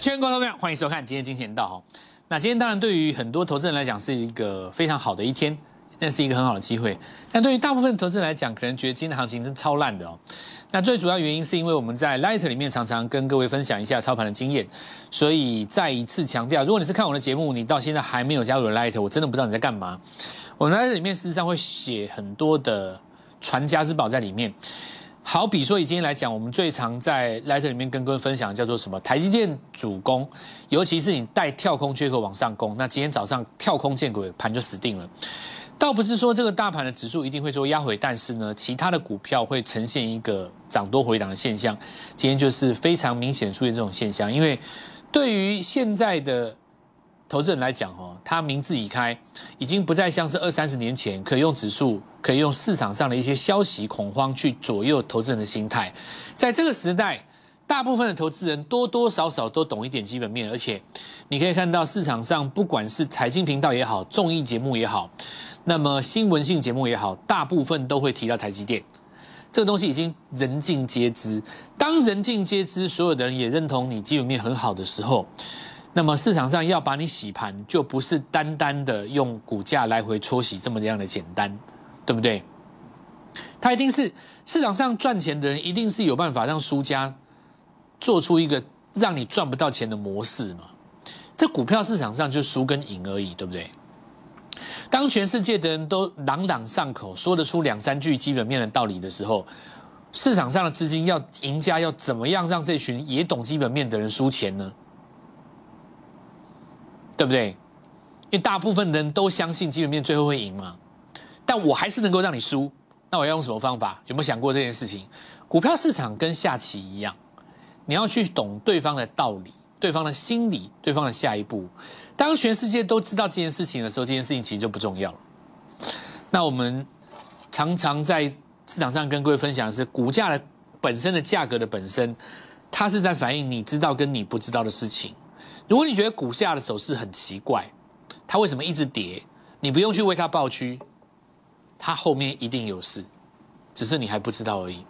全国投票，欢迎收看今天金钱道哈。那今天当然对于很多投资人来讲是一个非常好的一天，那是一个很好的机会。但对于大部分投资人来讲，可能觉得今天的行情真超烂的哦。那最主要原因是因为我们在 Light 里面常常跟各位分享一下操盘的经验，所以再一次强调，如果你是看我的节目，你到现在还没有加入 Light，我真的不知道你在干嘛。我们在里面事实上会写很多的传家之宝在里面。好比说，以今天来讲，我们最常在 Light 里面跟各位分享叫做什么？台积电主攻，尤其是你带跳空缺口往上攻，那今天早上跳空见鬼，盘就死定了。倒不是说这个大盘的指数一定会做压回，但是呢，其他的股票会呈现一个涨多回档的现象。今天就是非常明显出现这种现象，因为对于现在的。投资人来讲，哦，他名字已开，已经不再像是二三十年前可以用指数，可以用市场上的一些消息恐慌去左右投资人的心态。在这个时代，大部分的投资人多多少少都懂一点基本面，而且你可以看到市场上不管是财经频道也好，综艺节目也好，那么新闻性节目也好，大部分都会提到台积电。这个东西已经人尽皆知。当人尽皆知，所有的人也认同你基本面很好的时候。那么市场上要把你洗盘，就不是单单的用股价来回搓洗这么样的简单，对不对？他一定是市场上赚钱的人，一定是有办法让输家做出一个让你赚不到钱的模式嘛？这股票市场上就输跟赢而已，对不对？当全世界的人都朗朗上口，说得出两三句基本面的道理的时候，市场上的资金要赢家要怎么样让这群也懂基本面的人输钱呢？对不对？因为大部分人都相信基本面最后会赢嘛，但我还是能够让你输，那我要用什么方法？有没有想过这件事情？股票市场跟下棋一样，你要去懂对方的道理、对方的心理、对方的下一步。当全世界都知道这件事情的时候，这件事情其实就不重要了。那我们常常在市场上跟各位分享的是，股价的本身的价格的本身，它是在反映你知道跟你不知道的事情。如果你觉得股价的走势很奇怪，它为什么一直跌？你不用去为它抱屈，它后面一定有事，只是你还不知道而已。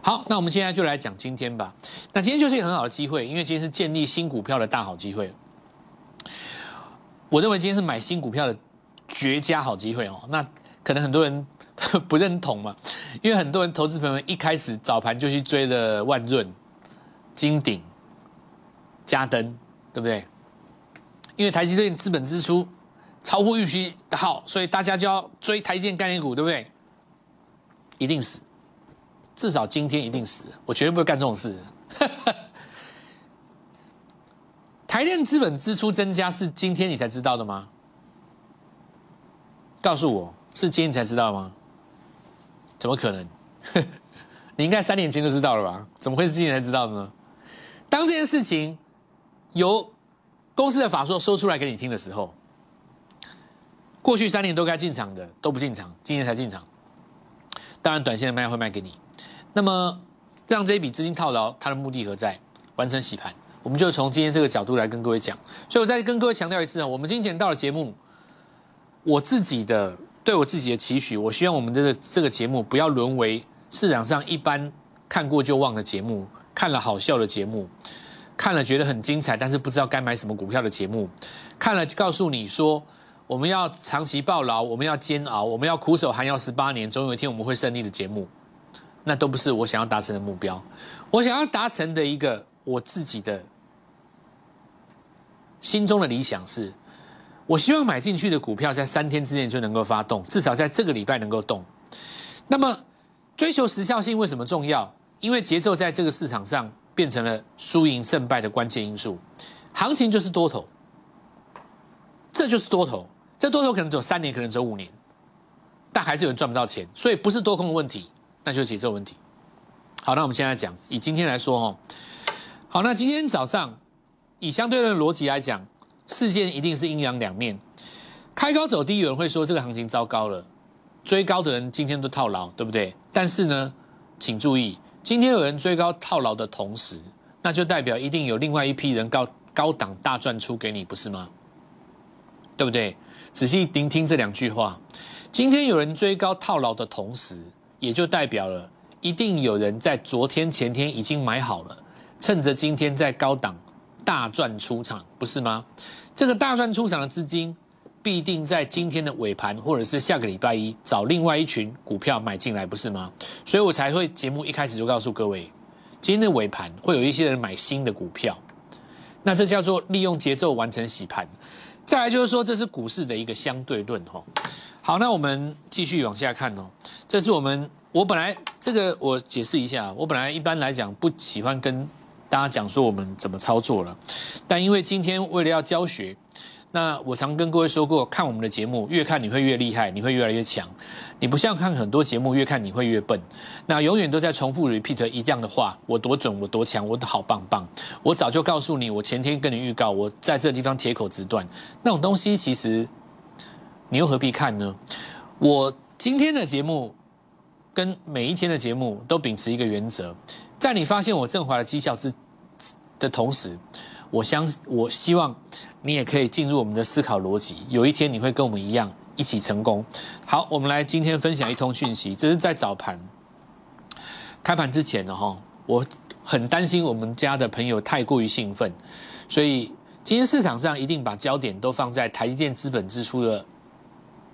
好，那我们现在就来讲今天吧。那今天就是一个很好的机会，因为今天是建立新股票的大好机会。我认为今天是买新股票的绝佳好机会哦。那可能很多人不认同嘛，因为很多人投资朋友们一开始早盘就去追了万润、金鼎、嘉登。对不对？因为台积电资本支出超乎预期的好，所以大家就要追台积电概念股，对不对？一定死，至少今天一定死，我绝对不会干这种事。台电资本支出增加是今天你才知道的吗？告诉我是今天你才知道吗？怎么可能？你应该三年前就知道了吧？怎么会是今天才知道的呢？当这件事情。由公司的法说说出来给你听的时候，过去三年都该进场的都不进场，今年才进场。当然，短线的卖会卖给你。那么，让这一笔资金套牢，它的目的何在？完成洗盘。我们就从今天这个角度来跟各位讲。所以我再跟各位强调一次啊，我们今天到了节目，我自己的对我自己的期许，我希望我们这个这个节目不要沦为市场上一般看过就忘的节目，看了好笑的节目。看了觉得很精彩，但是不知道该买什么股票的节目，看了告诉你说我们要长期抱牢，我们要煎熬，我们要苦守寒窑十八年，总有一天我们会胜利的节目，那都不是我想要达成的目标。我想要达成的一个我自己的心中的理想是，我希望买进去的股票在三天之内就能够发动，至少在这个礼拜能够动。那么追求时效性为什么重要？因为节奏在这个市场上。变成了输赢胜败的关键因素，行情就是多头，这就是多头。这多头可能走三年，可能走五年，但还是有人赚不到钱，所以不是多空的问题，那就是节奏问题。好，那我们现在讲，以今天来说哦，好，那今天早上以相对论逻辑来讲，事件一定是阴阳两面，开高走低，有人会说这个行情糟糕了，追高的人今天都套牢，对不对？但是呢，请注意。今天有人追高套牢的同时，那就代表一定有另外一批人高高档大赚出给你，不是吗？对不对？仔细聆听这两句话。今天有人追高套牢的同时，也就代表了一定有人在昨天前天已经买好了，趁着今天在高档大赚出场，不是吗？这个大赚出场的资金，必定在今天的尾盘或者是下个礼拜一找另外一群股票买进来，不是吗？所以我才会节目一开始就告诉各位，今天的尾盘会有一些人买新的股票，那这叫做利用节奏完成洗盘。再来就是说，这是股市的一个相对论哈。好，那我们继续往下看哦。这是我们我本来这个我解释一下，我本来一般来讲不喜欢跟大家讲说我们怎么操作了，但因为今天为了要教学，那我常跟各位说过，看我们的节目越看你会越厉害，你会越来越强。你不像看很多节目，越看你会越笨。那永远都在重复 repeat 一样的话，我多准，我多强，我好棒棒。我早就告诉你，我前天跟你预告，我在这地方铁口直断。那种东西其实你又何必看呢？我今天的节目跟每一天的节目都秉持一个原则，在你发现我振华的绩效之的同时，我相我希望你也可以进入我们的思考逻辑。有一天你会跟我们一样一起成功。好，我们来今天分享一通讯息，这是在早盘开盘之前的哈，我很担心我们家的朋友太过于兴奋，所以今天市场上一定把焦点都放在台积电资本支出的。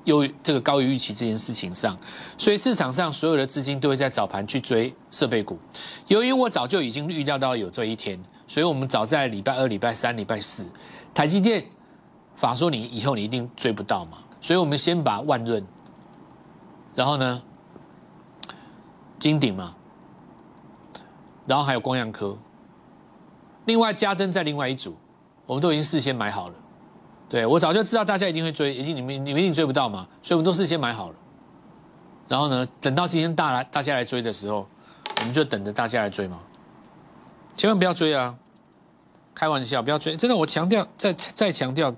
又这个高于预期这件事情上，所以市场上所有的资金都会在早盘去追设备股。由于我早就已经预料到有这一天，所以我们早在礼拜二、礼拜三、礼拜四，台积电法说你以后你一定追不到嘛，所以我们先把万润，然后呢，金鼎嘛，然后还有光阳科，另外嘉登在另外一组，我们都已经事先买好了。对，我早就知道大家一定会追，一定你们你们一定追不到嘛，所以我们都事先买好了。然后呢，等到今天大来大家来追的时候，我们就等着大家来追嘛。千万不要追啊！开玩笑，不要追，真的，我强调再再强调，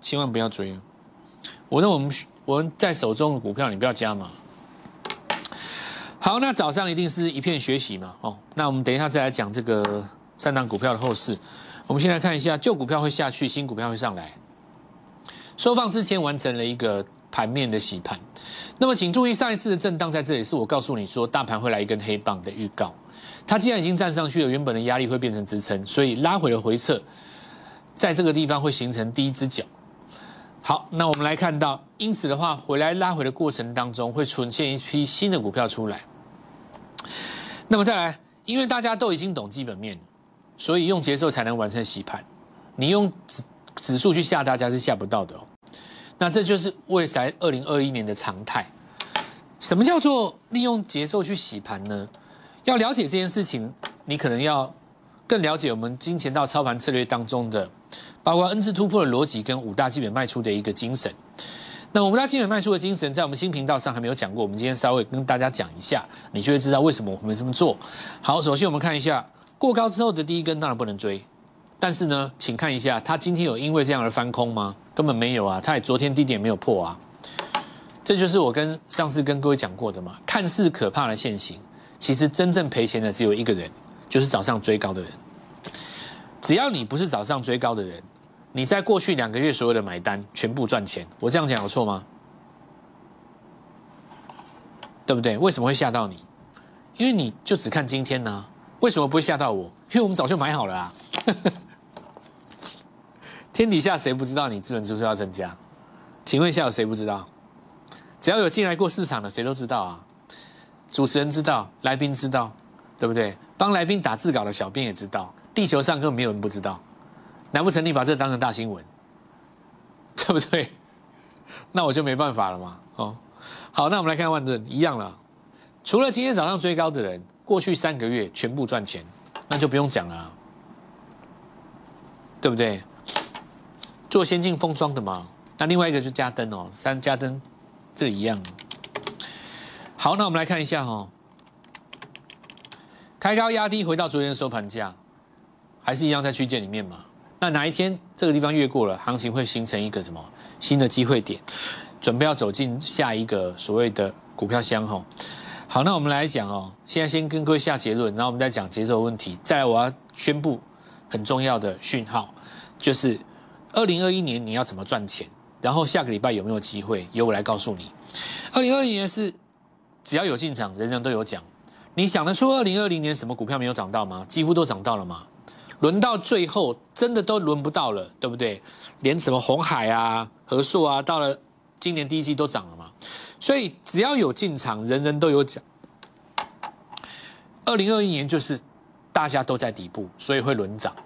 千万不要追。我那我们我们在手中的股票，你不要加嘛。好，那早上一定是一片学习嘛。哦，那我们等一下再来讲这个三档股票的后市。我们先来看一下，旧股票会下去，新股票会上来。收放之前完成了一个盘面的洗盘，那么请注意上一次的震荡在这里是我告诉你说大盘会来一根黑棒的预告，它既然已经站上去了，原本的压力会变成支撑，所以拉回了回撤，在这个地方会形成第一只脚。好，那我们来看到，因此的话回来拉回的过程当中会出现一批新的股票出来。那么再来，因为大家都已经懂基本面，所以用节奏才能完成洗盘，你用指指数去吓大家是吓不到的哦。那这就是未来二零二一年的常态。什么叫做利用节奏去洗盘呢？要了解这件事情，你可能要更了解我们金钱道操盘策略当中的，包括 N 字突破的逻辑跟五大基本卖出的一个精神。那五大基本卖出的精神，在我们新频道上还没有讲过，我们今天稍微跟大家讲一下，你就会知道为什么我们这么做。好，首先我们看一下过高之后的第一根，当然不能追。但是呢，请看一下，它今天有因为这样而翻空吗？根本没有啊，它也昨天低点没有破啊。这就是我跟上次跟各位讲过的嘛，看似可怕的现形，其实真正赔钱的只有一个人，就是早上追高的人。只要你不是早上追高的人，你在过去两个月所有的买单全部赚钱。我这样讲有错吗？对不对？为什么会吓到你？因为你就只看今天呢？为什么不会吓到我？因为我们早就买好了啊。天底下谁不知道你资本支出要增加？请问一下，有谁不知道？只要有进来过市场的，谁都知道啊。主持人知道，来宾知道，对不对？帮来宾打字稿的小编也知道。地球上根本没有人不知道。难不成你把这当成大新闻？对不对？那我就没办法了嘛。哦，好，那我们来看万润，一样了。除了今天早上追高的人，过去三个月全部赚钱，那就不用讲了，对不对？做先进封装的嘛，那另外一个就加灯哦，三加灯，这一样。好，那我们来看一下哈，开高压低，回到昨天的收盘价，还是一样在区间里面嘛。那哪一天这个地方越过了，行情会形成一个什么新的机会点，准备要走进下一个所谓的股票箱哈。好，那我们来讲哦，现在先跟各位下结论，然后我们再讲节奏问题。再来，我要宣布很重要的讯号，就是。二零二一年你要怎么赚钱？然后下个礼拜有没有机会？由我来告诉你。二零二一年是只要有进场，人人都有奖。你想得出二零二零年什么股票没有涨到吗？几乎都涨到了吗？轮到最后真的都轮不到了，对不对？连什么红海啊、和硕啊，到了今年第一季都涨了嘛。所以只要有进场，人人都有奖。二零二一年就是大家都在底部，所以会轮涨，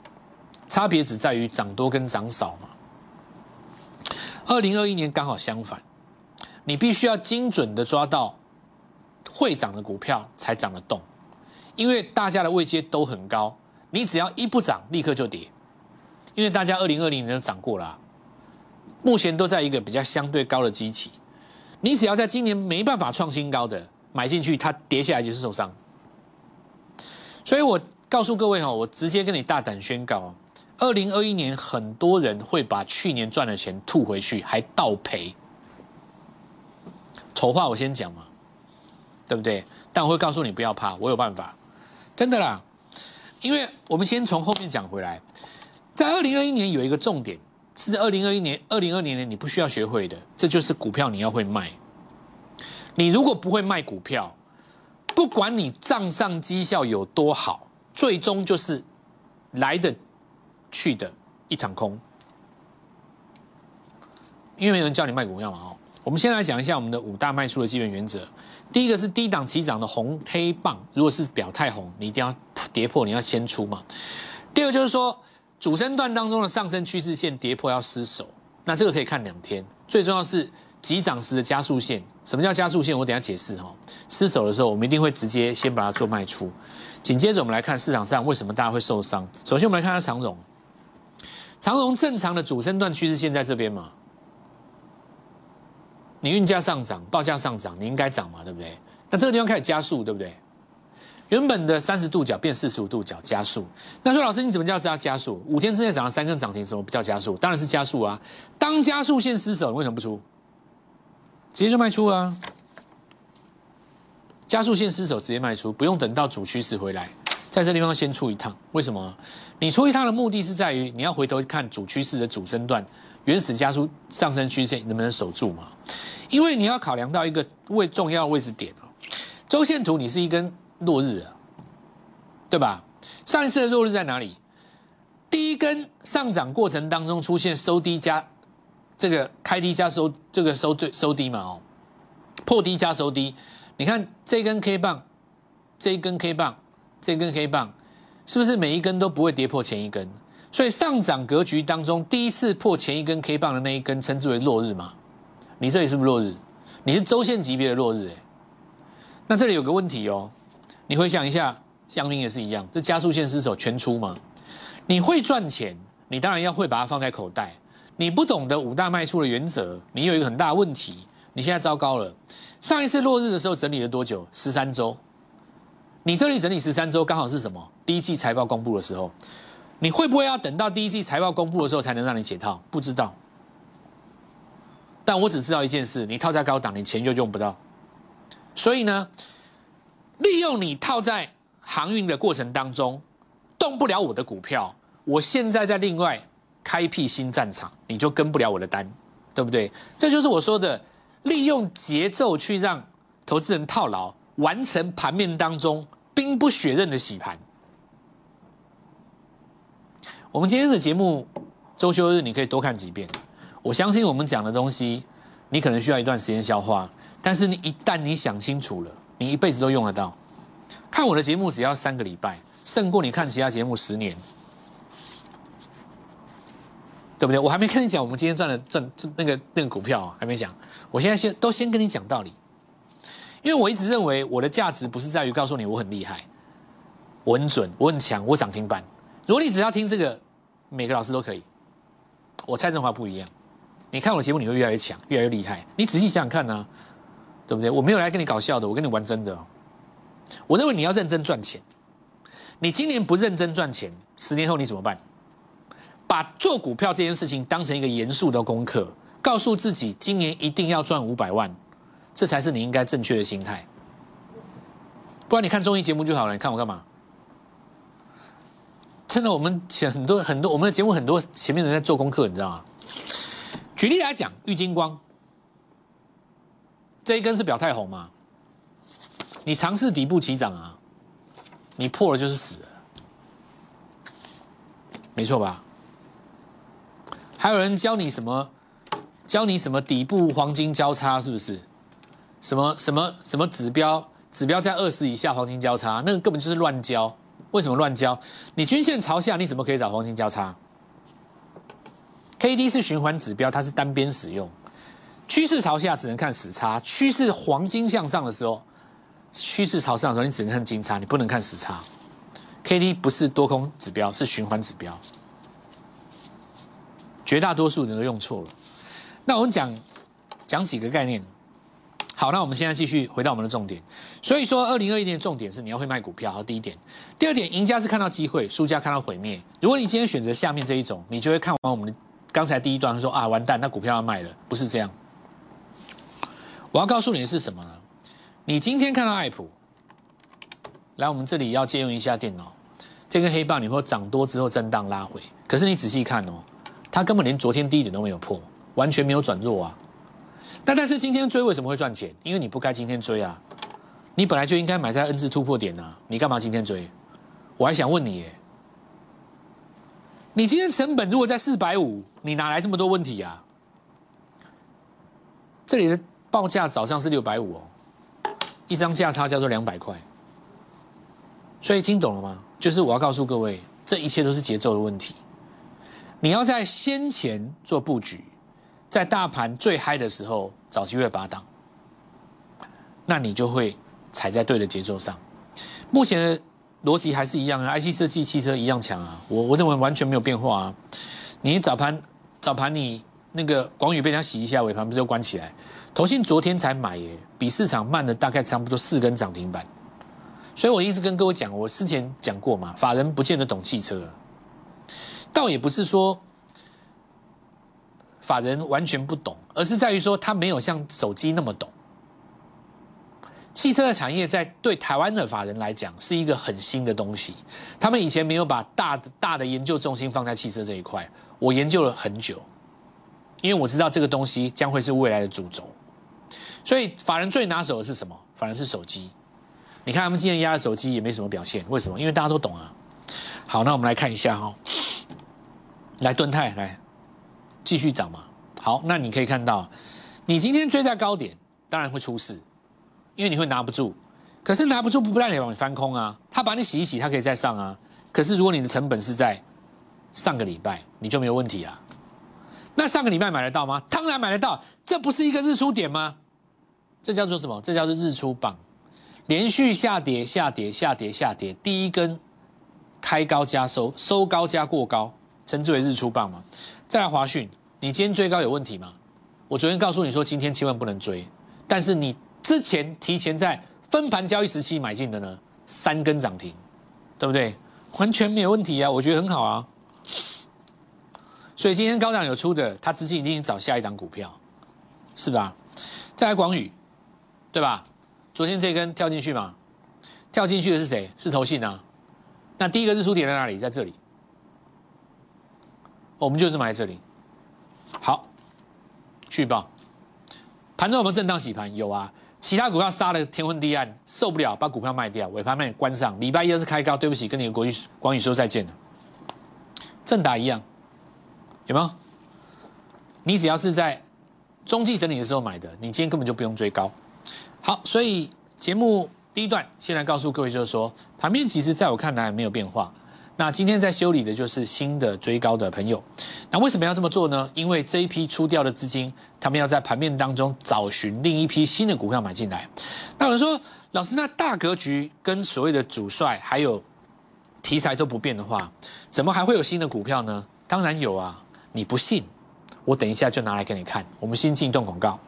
差别只在于涨多跟涨少嘛。二零二一年刚好相反，你必须要精准的抓到会涨的股票才涨得动，因为大家的位阶都很高，你只要一不涨，立刻就跌，因为大家二零二零年都涨过了，目前都在一个比较相对高的基期。你只要在今年没办法创新高的买进去，它跌下来就是受伤。所以我告诉各位哈，我直接跟你大胆宣告，二零二一年很多人会把去年赚的钱吐回去，还倒赔。丑话我先讲嘛，对不对？但我会告诉你不要怕，我有办法，真的啦。因为我们先从后面讲回来，在二零二一年有一个重点。是二零二一年、二零二零年你不需要学会的，这就是股票你要会卖。你如果不会卖股票，不管你账上绩效有多好，最终就是来的去的一场空。因为没有人叫你卖股票嘛，哦。我们先来讲一下我们的五大卖出的基本原则。第一个是低档起涨的红黑棒，如果是表态红，你一定要跌破，你要先出嘛。第二个就是说。主升段当中的上升趋势线跌破要失守，那这个可以看两天。最重要是急涨时的加速线。什么叫加速线？我等下解释哈。失守的时候，我们一定会直接先把它做卖出。紧接着我们来看市场上为什么大家会受伤。首先我们来看下长荣，长荣正常的主升段趋势线在这边嘛？你运价上涨，报价上涨，你应该涨嘛，对不对？那这个地方开始加速，对不对？原本的三十度角变四十五度角加速，那说老师你怎么叫知道加速？五天之内涨了三根涨停，什么不叫加速？当然是加速啊！当加速线失守，你为什么不出？直接就卖出啊！加速线失守直接卖出，不用等到主趋势回来，在这地方先出一趟。为什么？你出一趟的目的是在于你要回头看主趋势的主升段，原始加速上升趋势线能不能守住嘛？因为你要考量到一个位重要位置点哦，周线图你是一根。落日啊，对吧？上一次的落日在哪里？第一根上涨过程当中出现收低加这个开低加收，这个收最收低嘛哦，破低加收低。你看这根 K 棒，这一根 K 棒，这根 K 棒，是不是每一根都不会跌破前一根？所以上涨格局当中，第一次破前一根 K 棒的那一根称之为落日嘛？你这里是不是落日？你是周线级别的落日哎？那这里有个问题哦。你回想一下，香明也是一样，这加速线失守全出吗？你会赚钱，你当然要会把它放在口袋。你不懂得五大卖出的原则，你有一个很大的问题，你现在糟糕了。上一次落日的时候整理了多久？十三周。你这里整理十三周，刚好是什么？第一季财报公布的时候。你会不会要等到第一季财报公布的时候才能让你解套？不知道。但我只知道一件事：你套在高档，你钱就用不到。所以呢？利用你套在航运的过程当中，动不了我的股票，我现在在另外开辟新战场，你就跟不了我的单，对不对？这就是我说的，利用节奏去让投资人套牢，完成盘面当中兵不血刃的洗盘。我们今天的节目周休日你可以多看几遍，我相信我们讲的东西，你可能需要一段时间消化，但是你一旦你想清楚了。你一辈子都用得到，看我的节目只要三个礼拜，胜过你看其他节目十年，对不对？我还没跟你讲，我们今天赚的赚那个那个股票还没讲，我现在先都先跟你讲道理，因为我一直认为我的价值不是在于告诉你我很厉害，我很准，我很强，我涨停板。如果你只要听这个，每个老师都可以。我蔡振华不一样，你看我的节目你会越来越强，越来越厉害。你仔细想想看呢。对不对？我没有来跟你搞笑的，我跟你玩真的。我认为你要认真赚钱。你今年不认真赚钱，十年后你怎么办？把做股票这件事情当成一个严肃的功课，告诉自己今年一定要赚五百万，这才是你应该正确的心态。不然你看综艺节目就好了，你看我干嘛？真的，我们前很多很多我们的节目很多前面人在做功课，你知道吗？举例来讲，郁金光。这一根是表态红吗？你尝试底部起涨啊，你破了就是死了。没错吧？还有人教你什么？教你什么底部黄金交叉是不是？什么什么什么指标？指标在二十以下黄金交叉，那个根本就是乱教。为什么乱交？你均线朝下，你怎么可以找黄金交叉？K D 是循环指标，它是单边使用。趋势朝下只能看死叉，趋势黄金向上的时候，趋势朝上的时候，你只能看金叉，你不能看死叉。K D 不是多空指标，是循环指标。绝大多数人都用错了。那我们讲讲几个概念。好，那我们现在继续回到我们的重点。所以说，二零二一年的重点是你要会卖股票，好，第一点。第二点，赢家是看到机会，输家看到毁灭。如果你今天选择下面这一种，你就会看完我们的刚才第一段说啊，完蛋，那股票要卖了，不是这样。我要告诉你的是什么呢？你今天看到爱普，来，我们这里要借用一下电脑，这根黑棒你会涨多之后震荡拉回，可是你仔细看哦，它根本连昨天低点都没有破，完全没有转弱啊。但但是今天追为什么会赚钱？因为你不该今天追啊，你本来就应该买在 N 字突破点啊，你干嘛今天追？我还想问你，耶，你今天成本如果在四百五，你哪来这么多问题啊？这里的报价早上是六百五哦，一张价差叫做两百块，所以听懂了吗？就是我要告诉各位，这一切都是节奏的问题，你要在先前做布局。在大盘最嗨的时候找机会拔档，那你就会踩在对的节奏上。目前的逻辑还是一样啊，IC 设计、汽车一样强啊，我我认为完全没有变化啊。你早盘早盘你那个广宇被人家洗一下，尾盘不是又关起来？投信昨天才买耶，比市场慢了大概差不多四根涨停板。所以我一直跟各位讲，我之前讲过嘛，法人不见得懂汽车，倒也不是说。法人完全不懂，而是在于说他没有像手机那么懂。汽车的产业在对台湾的法人来讲是一个很新的东西，他们以前没有把大的大的研究重心放在汽车这一块。我研究了很久，因为我知道这个东西将会是未来的主轴。所以法人最拿手的是什么？反而是手机。你看他们今天压的手机也没什么表现，为什么？因为大家都懂啊。好，那我们来看一下哈，来盾泰来。继续涨嘛？好，那你可以看到，你今天追在高点，当然会出事，因为你会拿不住。可是拿不住不代表你翻空啊，他把你洗一洗，他可以再上啊。可是如果你的成本是在上个礼拜，你就没有问题啊。那上个礼拜买得到吗？当然买得到，这不是一个日出点吗？这叫做什么？这叫做日出棒，连续下跌、下跌、下跌、下跌，第一根开高加收，收高加过高，称之为日出棒嘛。再来华讯，你今天追高有问题吗？我昨天告诉你说今天千万不能追，但是你之前提前在分盘交易时期买进的呢，三根涨停，对不对？完全没有问题啊，我觉得很好啊。所以今天高档有出的，他资金一定找下一档股票，是吧？再来广宇，对吧？昨天这根跳进去嘛，跳进去的是谁？是投信啊。那第一个日出点在哪里？在这里。我们就是买在这里，好，续报，盘中有没有震荡洗盘？有啊，其他股票杀的天昏地暗，受不了，把股票卖掉，尾盘卖关上。礼拜一是开高，对不起，跟你的国语广宇说再见了。正打一样，有没有？你只要是在中期整理的时候买的，你今天根本就不用追高。好，所以节目第一段先来告诉各位，就是说盘面其实在我看来没有变化。那今天在修理的就是新的追高的朋友，那为什么要这么做呢？因为这一批出掉的资金，他们要在盘面当中找寻另一批新的股票买进来。那有人说，老师，那大格局跟所谓的主帅还有题材都不变的话，怎么还会有新的股票呢？当然有啊，你不信，我等一下就拿来给你看。我们先进一段广告。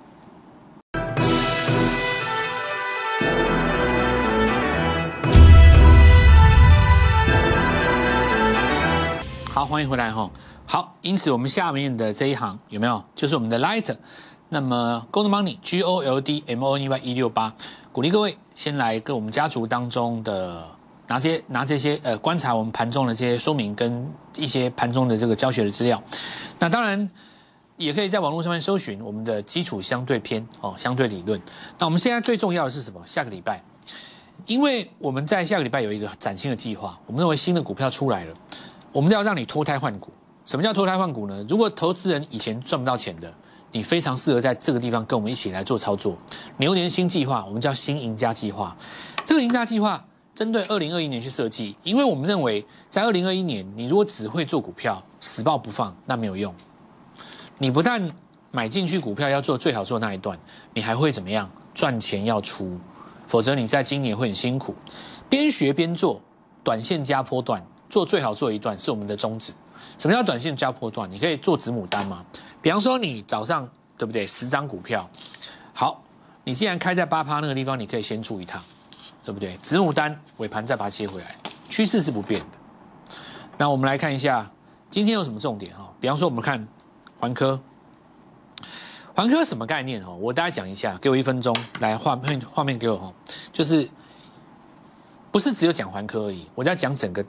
好，欢迎回来哈。好，因此我们下面的这一行有没有？就是我们的 Light。那么 Gold Money G O L D M O N E Y 一六八，鼓励各位先来跟我们家族当中的拿些拿这些呃观察我们盘中的这些说明跟一些盘中的这个教学的资料。那当然也可以在网络上面搜寻我们的基础相对篇哦，相对理论。那我们现在最重要的是什么？下个礼拜，因为我们在下个礼拜有一个崭新的计划，我们认为新的股票出来了。我们要让你脱胎换骨。什么叫脱胎换骨呢？如果投资人以前赚不到钱的，你非常适合在这个地方跟我们一起来做操作。牛年新计划，我们叫新赢家计划。这个赢家计划针对二零二一年去设计，因为我们认为在二零二一年，你如果只会做股票，死抱不放，那没有用。你不但买进去股票要做最好做那一段，你还会怎么样？赚钱要出，否则你在今年会很辛苦。边学边做，短线加波段，做最好做一段是我们的宗旨。什么叫短线加波段？你可以做子母单吗？比方说你早上对不对？十张股票，好，你既然开在八趴那个地方，你可以先出一趟，对不对？子母单尾盘再把它接回来，趋势是不变的。那我们来看一下今天有什么重点哈？比方说我们看环科，环科什么概念哦？我大概讲一下，给我一分钟来画面画面给我哈，就是不是只有讲环科而已，我在讲整个。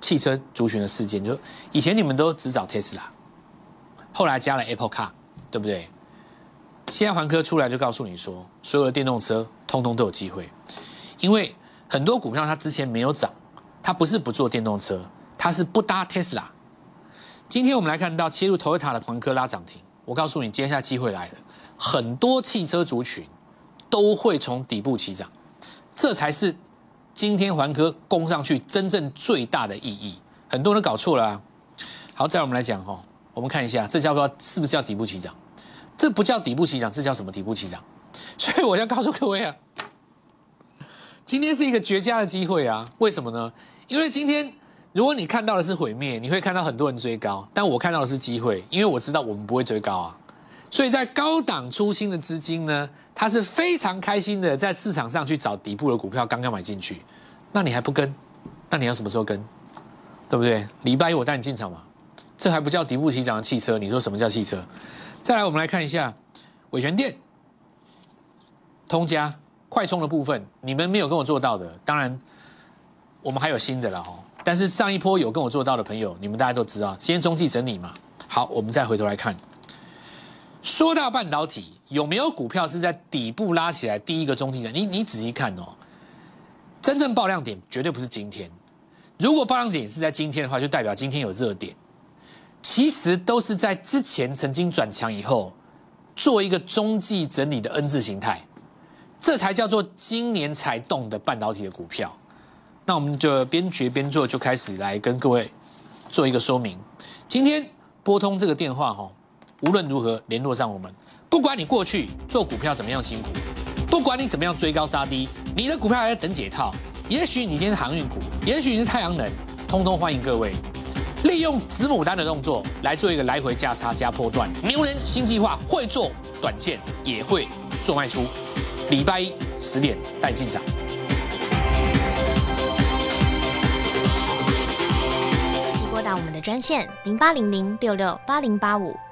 汽车族群的事件，就以前你们都只找 Tesla，后来加了 Apple Car，对不对？现在环科出来就告诉你说，所有的电动车通通都有机会，因为很多股票它之前没有涨，它不是不做电动车，它是不搭 Tesla。今天我们来看到切入 Toyota 的环科拉涨停，我告诉你，接下来机会来了，很多汽车族群都会从底部起涨，这才是。今天环科攻上去，真正最大的意义，很多人搞错了啊。好，再我们来讲哈，我们看一下，这叫做是不是叫底部起涨？这不叫底部起涨，这叫什么底部起涨？所以我要告诉各位啊，今天是一个绝佳的机会啊。为什么呢？因为今天如果你看到的是毁灭，你会看到很多人追高，但我看到的是机会，因为我知道我们不会追高啊。所以在高档出新的资金呢，它是非常开心的，在市场上去找底部的股票，刚刚买进去，那你还不跟？那你要什么时候跟？对不对？礼拜一我带你进场嘛，这还不叫底部起涨的汽车？你说什么叫汽车？再来，我们来看一下伟权店、通家、快充的部分，你们没有跟我做到的，当然我们还有新的了哦。但是上一波有跟我做到的朋友，你们大家都知道，先中继整理嘛。好，我们再回头来看。说到半导体，有没有股票是在底部拉起来第一个中继点？你你仔细看哦，真正爆量点绝对不是今天。如果爆量点是在今天的话，就代表今天有热点。其实都是在之前曾经转强以后，做一个中继整理的 N 字形态，这才叫做今年才动的半导体的股票。那我们就边学边做，就开始来跟各位做一个说明。今天拨通这个电话哈。无论如何联络上我们，不管你过去做股票怎么样辛苦，不管你怎么样追高杀低，你的股票还在等解套。也许你今天是航运股，也许你是太阳能，通通欢迎各位利用子母单的动作来做一个来回价差加破段。牛人新计划会做短线，也会做卖出。礼拜一十点带进场。请拨打我们的专线零八零零六六八零八五。